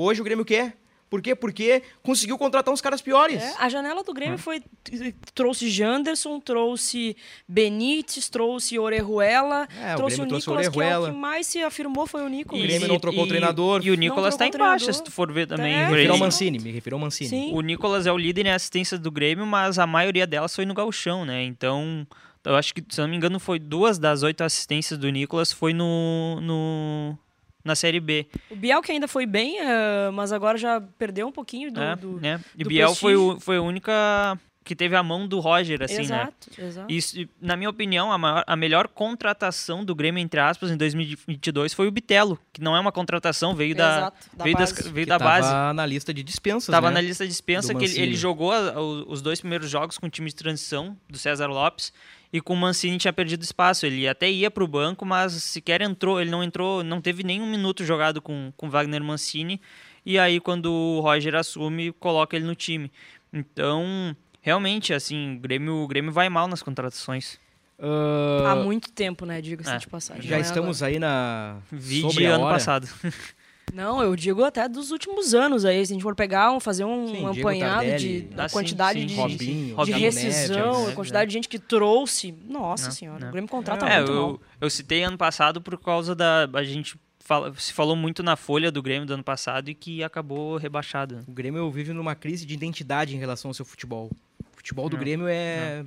Hoje o Grêmio quer. Por quê? Porque conseguiu contratar uns caras piores. É, a janela do Grêmio foi. Trouxe Janderson, trouxe Benítez, trouxe Orejuela, é, trouxe o, o Nicolas, que é o que mais se afirmou foi o Nicolas. O Grêmio não trocou e, o treinador. E o Nicolas está em baixa, se tu for ver também. É, me refiro ao Mancini, me refiro ao Mancini. Sim. O Nicolas é o líder em assistência do Grêmio, mas a maioria delas foi no gauchão, né? Então, eu acho que, se não me engano, foi duas das oito assistências do Nicolas foi no, no na Série B. O Biel que ainda foi bem, uh, mas agora já perdeu um pouquinho do. É, do, né? E do Biel foi, o, foi a única que teve a mão do Roger, assim, exato, né? Exato. Isso, na minha opinião, a, maior, a melhor contratação do Grêmio, entre aspas, em 2022 foi o Bitelo, que não é uma contratação, veio da, exato, da veio base. Das, veio que da base. na lista de dispensas, Tava né? na lista de dispensa, que ele, ele, jogou a, os dois primeiros jogos com o time de transição do César Lopes, e com o Mancini tinha perdido espaço. Ele até ia para o banco, mas sequer entrou. Ele não entrou, não teve nenhum minuto jogado com com Wagner Mancini. E aí quando o Roger assume, coloca ele no time. Então, realmente, assim, o Grêmio, o Grêmio vai mal nas contratações. Uh... Há muito tempo, né? Diga-se é. de passagem. Já é estamos agora. aí na. Vide ano hora. passado. Não, eu digo até dos últimos anos aí. Se a gente for pegar, fazer um, sim, um apanhado Tardelli, de ah, quantidade sim, sim. de, Robinho, de rescisão, a quantidade de gente que trouxe. Nossa não, senhora, não. o Grêmio contrata é, muito eu, mal. Eu citei ano passado por causa da... A gente fala, se falou muito na folha do Grêmio do ano passado e que acabou rebaixado. O Grêmio vive numa crise de identidade em relação ao seu futebol. O futebol do não, Grêmio é...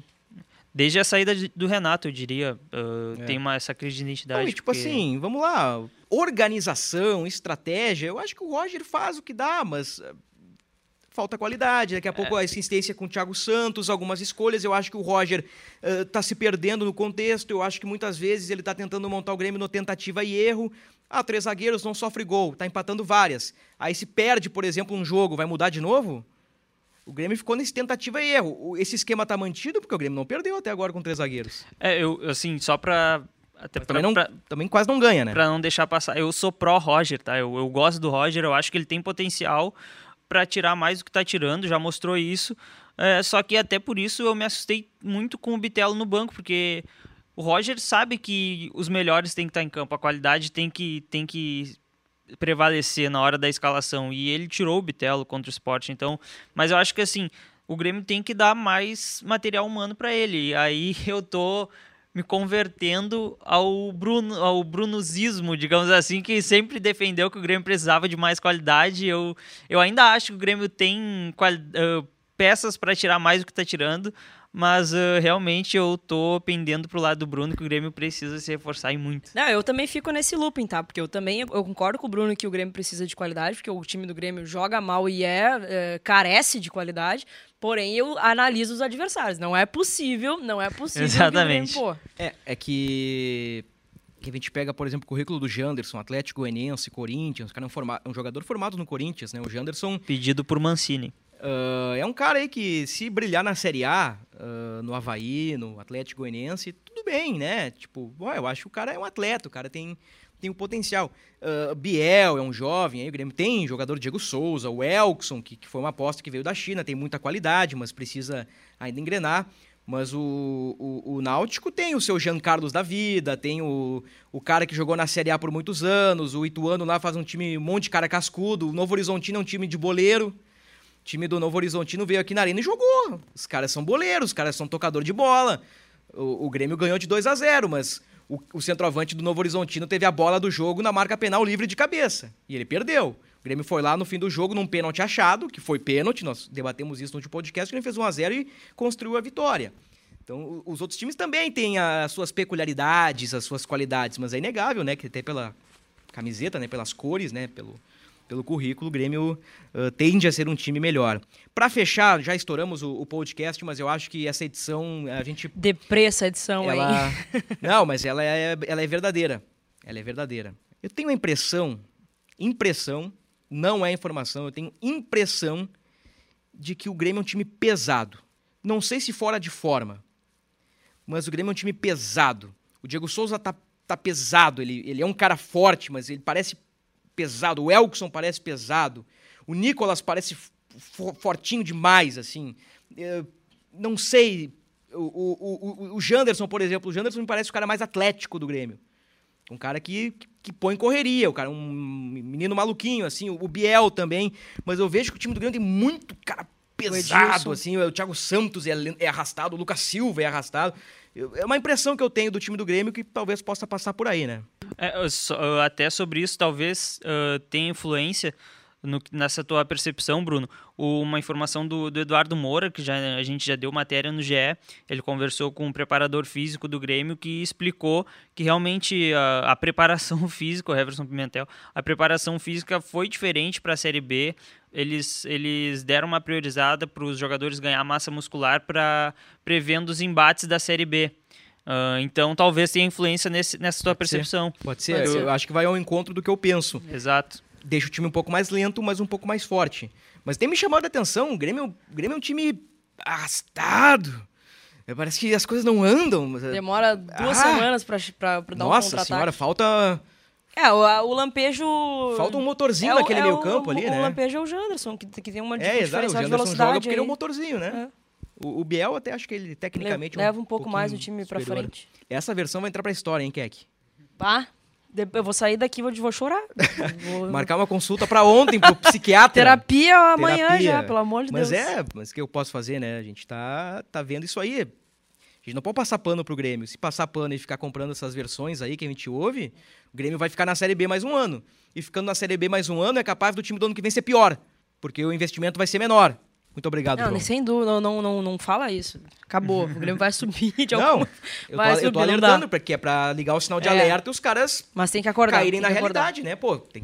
Desde a saída do Renato, eu diria, uh, é. tem uma, essa crise de identidade. Não, e, tipo porque... assim, vamos lá, organização, estratégia, eu acho que o Roger faz o que dá, mas uh, falta qualidade. Daqui a pouco é. a assistência com o Thiago Santos, algumas escolhas. Eu acho que o Roger está uh, se perdendo no contexto. Eu acho que muitas vezes ele está tentando montar o Grêmio no tentativa e erro. Ah, três zagueiros não sofre gol, está empatando várias. Aí se perde, por exemplo, um jogo, vai mudar de novo? O Grêmio ficou nesse tentativa e erro. Esse esquema tá mantido porque o Grêmio não perdeu até agora com três zagueiros. É, eu, assim, só pra. Até pra, também, não, pra, também quase não ganha, né? Pra não deixar passar. Eu sou pró-Roger, tá? Eu, eu gosto do Roger, eu acho que ele tem potencial para tirar mais do que tá tirando, já mostrou isso. É, só que até por isso eu me assustei muito com o Bitelo no banco, porque o Roger sabe que os melhores têm que estar tá em campo, a qualidade tem que, tem que prevalecer na hora da escalação. E ele tirou o Bitelo contra o Sport, então. Mas eu acho que assim, o Grêmio tem que dar mais material humano para ele. E aí eu tô me convertendo ao Bruno, ao Brunuzismo, digamos assim, que sempre defendeu que o Grêmio precisava de mais qualidade. Eu, eu ainda acho que o Grêmio tem uh, peças para tirar mais do que está tirando, mas uh, realmente eu tô pendendo pro lado do Bruno que o Grêmio precisa se reforçar e muito. Não, eu também fico nesse looping, tá? Porque eu também eu concordo com o Bruno que o Grêmio precisa de qualidade, porque o time do Grêmio joga mal e é, é carece de qualidade. Porém, eu analiso os adversários. Não é possível, não é possível. Exatamente. Grêmio, é, é que que a gente pega, por exemplo, o currículo do Janderson, Atlético Goianiense, Corinthians, cara é um, forma, um jogador formado no Corinthians, né? O Janderson... Pedido por Mancini. Uh, é um cara aí que, se brilhar na Série A, uh, no Havaí, no Atlético Goianiense, tudo bem, né? Tipo, eu acho que o cara é um atleta, o cara tem, tem um potencial. Uh, Biel é um jovem, aí o Grêmio tem jogador Diego Souza, o Elkson, que, que foi uma aposta que veio da China, tem muita qualidade, mas precisa ainda engrenar. Mas o, o, o, Náutico tem o seu Jean Carlos da vida, tem o, o cara que jogou na Série A por muitos anos, o Ituano lá faz um time, um monte de cara cascudo, o Novo Horizontino é um time de boleiro time do Novo Horizontino veio aqui na arena e jogou. Os caras são boleiros, os caras são tocador de bola. O, o Grêmio ganhou de 2 a 0 mas o, o, centroavante do Novo Horizontino teve a bola do jogo na marca penal livre de cabeça. E ele perdeu. O Grêmio foi lá no fim do jogo num pênalti achado, que foi pênalti, nós debatemos isso no último podcast, que ele fez 1 a 0 e construiu a vitória. Então, os outros times também têm as suas peculiaridades, as suas qualidades, mas é inegável, né, que até pela camiseta, né, pelas cores, né, pelo, pelo currículo, o Grêmio uh, tende a ser um time melhor. Para fechar, já estouramos o, o, podcast, mas eu acho que essa edição a gente. Deprê essa edição ela... aí. Não, mas ela é, ela é verdadeira. Ela é verdadeira. Eu tenho a impressão, impressão, não é informação, eu tenho impressão de que o Grêmio é um time pesado. Não sei se fora de forma, mas o Grêmio é um time pesado. O Diego Souza tá, tá pesado, ele, ele é um cara forte, mas ele parece pesado. O Elkson parece pesado. O Nicolas parece fortinho demais, assim. Eu não sei. O, o, o, o Janderson, por exemplo, o Janderson me parece o cara mais atlético do Grêmio. Um cara que, que, que põe correria, o cara, um menino maluquinho, assim, o Biel também. Mas eu vejo que o time do Grêmio tem muito cara pesado, assim. O Thiago Santos é, é arrastado, o Lucas Silva é arrastado. É uma impressão que eu tenho do time do Grêmio que talvez possa passar por aí, né? É, até sobre isso, talvez uh, tenha influência no, nessa tua percepção, Bruno, uma informação do, do, Eduardo Moura, que já, a gente já deu matéria no GE, ele conversou com um preparador físico do Grêmio que explicou que realmente a, a preparação física, o Everson Pimentel, a preparação física foi diferente para a Série B, eles, eles deram uma priorizada para os jogadores ganhar massa muscular para prevendo os embates da Série B. Uh, então talvez tenha influência nesse, nessa tua Pode percepção. Ser. Pode ser, Pode eu, ser. eu acho que vai ao encontro do que eu penso. Exato. Deixa o time um pouco mais lento, mas um pouco mais forte. Mas tem me chamado a atenção, o Grêmio, o Grêmio é um time arrastado. Parece que as coisas não andam. Demora duas ah, semanas pra, pra, pra dar nossa um. Nossa senhora, falta... É, o, o Lampejo... Falta um motorzinho é naquele é meio campo ali, o, né? O Lampejo é o Janderson, que, que tem uma é, exato, o Janderson velocidade. joga porque ele é um motorzinho, né? É. O, o Biel até acho que ele tecnicamente leva um, um pouco mais o time para frente. Essa versão vai entrar pra história, hein, Keck? Pá, eu vou sair daqui e vou chorar. vou... Marcar uma consulta para ontem pro psiquiatra. Terapia amanhã Terapia. já, pelo amor de mas Deus. Mas é, mas o que eu posso fazer, né? A gente tá, tá vendo isso aí. A gente não pode passar pano pro Grêmio. Se passar pano e ficar comprando essas versões aí que a gente ouve, o Grêmio vai ficar na Série B mais um ano. E ficando na Série B mais um ano, é capaz do time do ano que vem ser pior. Porque o investimento vai ser menor. Muito obrigado, não, João. Sem dúvida, não, não, não, não fala isso. Acabou. O Grêmio vai subir de Não, alguma... eu tô, subir, eu tô alertando, porque é pra ligar o sinal de é. alerta e os caras Mas tem que acordar, caírem na realidade, né? Pô, tem...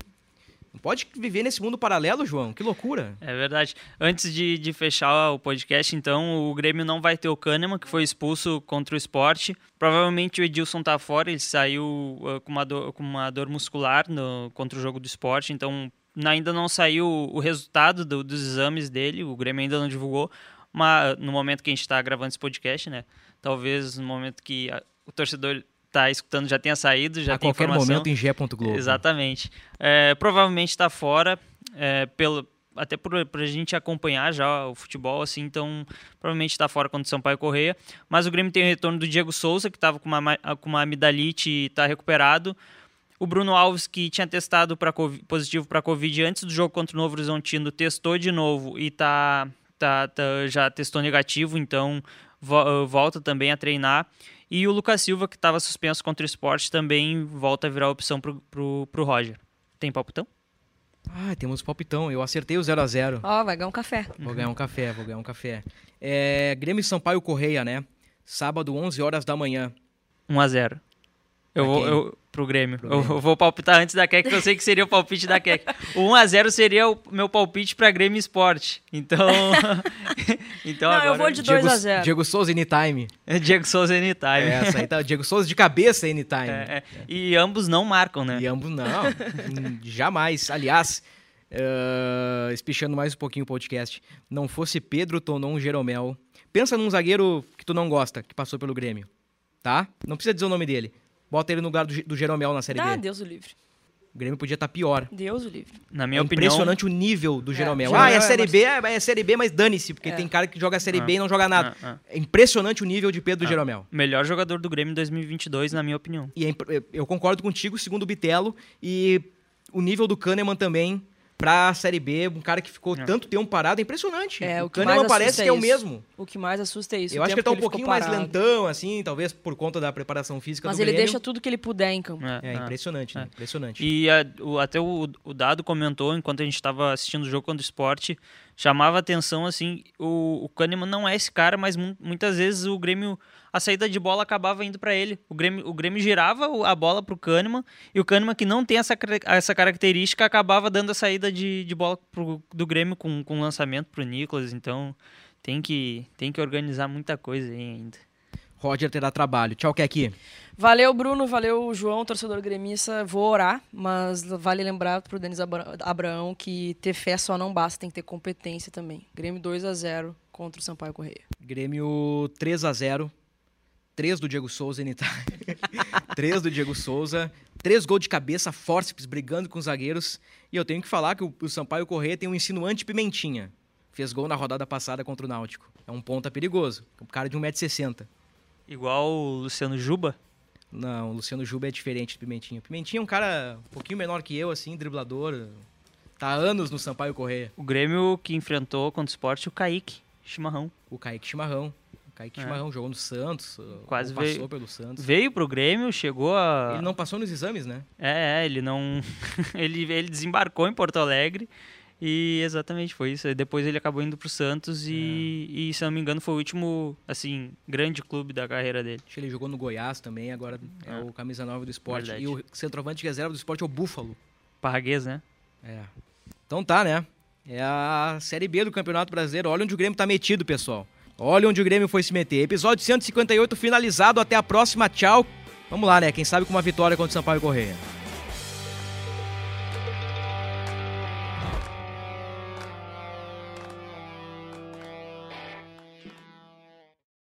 não pode viver nesse mundo paralelo, João. Que loucura. É verdade. Antes de, de fechar o podcast, então, o Grêmio não vai ter o Kahneman, que foi expulso contra o esporte. Provavelmente o Edilson tá fora, ele saiu uh, com, uma dor, com uma dor muscular no, contra o jogo do esporte, então ainda não saiu o resultado do, dos exames dele, o Grêmio ainda não divulgou, mas no momento que a gente está gravando esse podcast, né? Talvez no momento que a, o torcedor está escutando já tenha saído, já a tem qualquer informação. momento em G.Globo. Exatamente. É, provavelmente está fora, é, pelo, até por, por a gente acompanhar já o futebol, assim, então provavelmente está fora contra o Sampaio Correia. Mas o Grêmio tem o retorno do Diego Souza, que estava com uma, com uma amidalite e está recuperado. O Bruno Alves, que tinha testado pra, positivo para Covid antes do jogo contra o Novo Horizontino, testou de novo e tá, tá, tá já testou negativo, então vo, volta também a treinar. E o Lucas Silva, que estava suspenso contra o esporte, também volta a virar opção pro, pro, pro Roger. Tem palpitão? Ah, temos palpitão. Eu acertei o 0x0. Ó, vai ganhar um café. Vou ganhar um café, vou ganhar um café. É, Grêmio e Sampaio Correia, né? Sábado, 11 horas da manhã. 1 a 0 eu vou, eu, pro Grêmio. Pro Eu, Grêmio. eu vou palpitar antes da Keck, que eu sei que seria o palpite da Keck. O 1x0 seria o meu palpite pra Grêmio Esporte. Então. então Não, agora. eu vou de Diego, 2 a 0 Diego Souza anytime. Diego Souza anytime. É, essa aí tá. Diego Souza de cabeça anytime. É, é. E ambos não marcam, né? E ambos não. Hum, Jamais. Aliás, eh, espichando mais um pouquinho o podcast. Não fosse Pedro Tonon Jeromel. Pensa num zagueiro que tu não gosta, que passou pelo Grêmio. Tá? Não precisa dizer o nome dele. Bota ele no lugar do, do Jeromel na Série Ah, B. Deus o livre. O Grêmio podia estar pior. Deus o livre. Na minha é opinião. impressionante o nível do Jeromel. Jeromel ah, é é Série B, é, é Série B, mas dane-se, porque É. tem cara que joga a Série Ah. B e não joga nada. Ah, ah. É impressionante o nível de Pedro Ah. Jeromel. Melhor jogador do Grêmio em 2022, na minha opinião. E é imp- eu concordo contigo, segundo o Bitelo, e o nível do Kahneman também pra Série B, um cara que ficou É. tanto tempo parado, é impressionante. É, o o que Kahneman parece que é o isso. mesmo. O que mais assusta é isso. eu acho que ele tá um ficou pouquinho mais lentão, assim, talvez por conta da preparação física Mas do ele Grêmio. deixa tudo que ele puder em campo. É, impressionante, né? É. Impressionante. E a- o- até o, o Dado comentou, enquanto a gente estava assistindo o jogo contra o esporte, chamava a atenção, assim, o, o Kahneman não é esse cara, mas mu- muitas vezes o Grêmio, a saída de bola acabava indo para ele. O Grêmio, o Grêmio girava o- a bola pro Kahneman, e o Kahneman, que não tem essa, essa característica, acabava dando a saída de, de bola pro, do Grêmio com, com lançamento pro Nicolas, então tem que, tem que organizar muita coisa aí ainda. Roger terá trabalho. Tchau, Keki. Valeu, Bruno. Valeu, João, torcedor gremista. Vou orar, mas vale lembrar pro Denis Abra- Abraão que ter fé só não basta, tem que ter competência também. Grêmio 2 a 0 contra o Sampaio Correia. Grêmio 3 a 0 3 do Diego Souza anytime. 3 do Diego Souza. 3 gols de cabeça, forceps, brigando com os zagueiros. E eu tenho que falar que o, o Sampaio Corrêa tem um insinuante pimentinha. Fez gol na rodada passada contra o Náutico. É um ponta perigoso. Um cara de 1,60m. Igual o Luciano Juba, Não, o Luciano Juba é diferente do Pimentinha. Pimentinha é um cara um pouquinho menor que eu, assim, driblador. Tá há anos no Sampaio Correia. o Grêmio que enfrentou contra o esporte o Kaique Chimarrão. O Kaique Chimarrão. Kaique É. Chimarrão jogou no Santos. Quase ou passou veio- pelo Santos. Veio pro Grêmio, chegou a. Ele não passou nos exames, né? É, é, ele não. ele, ele desembarcou em Porto Alegre e exatamente foi isso. Depois ele acabou indo pro Santos e, e, se não me engano, foi o último, assim, grande clube da carreira dele. Acho que ele jogou no Goiás também, agora é É. o camisa 9 do esporte. Verdade. E o centroavante reserva do esporte é o Búfalo. Parraguês, né? É. Então tá, né? É a Série B do Campeonato Brasileiro. Olha onde o Grêmio tá metido, pessoal. Olha onde o Grêmio foi se meter. Episódio 158 finalizado. Até a próxima. Tchau. Vamos lá, né? Quem sabe com uma vitória contra o Sampaio Correia.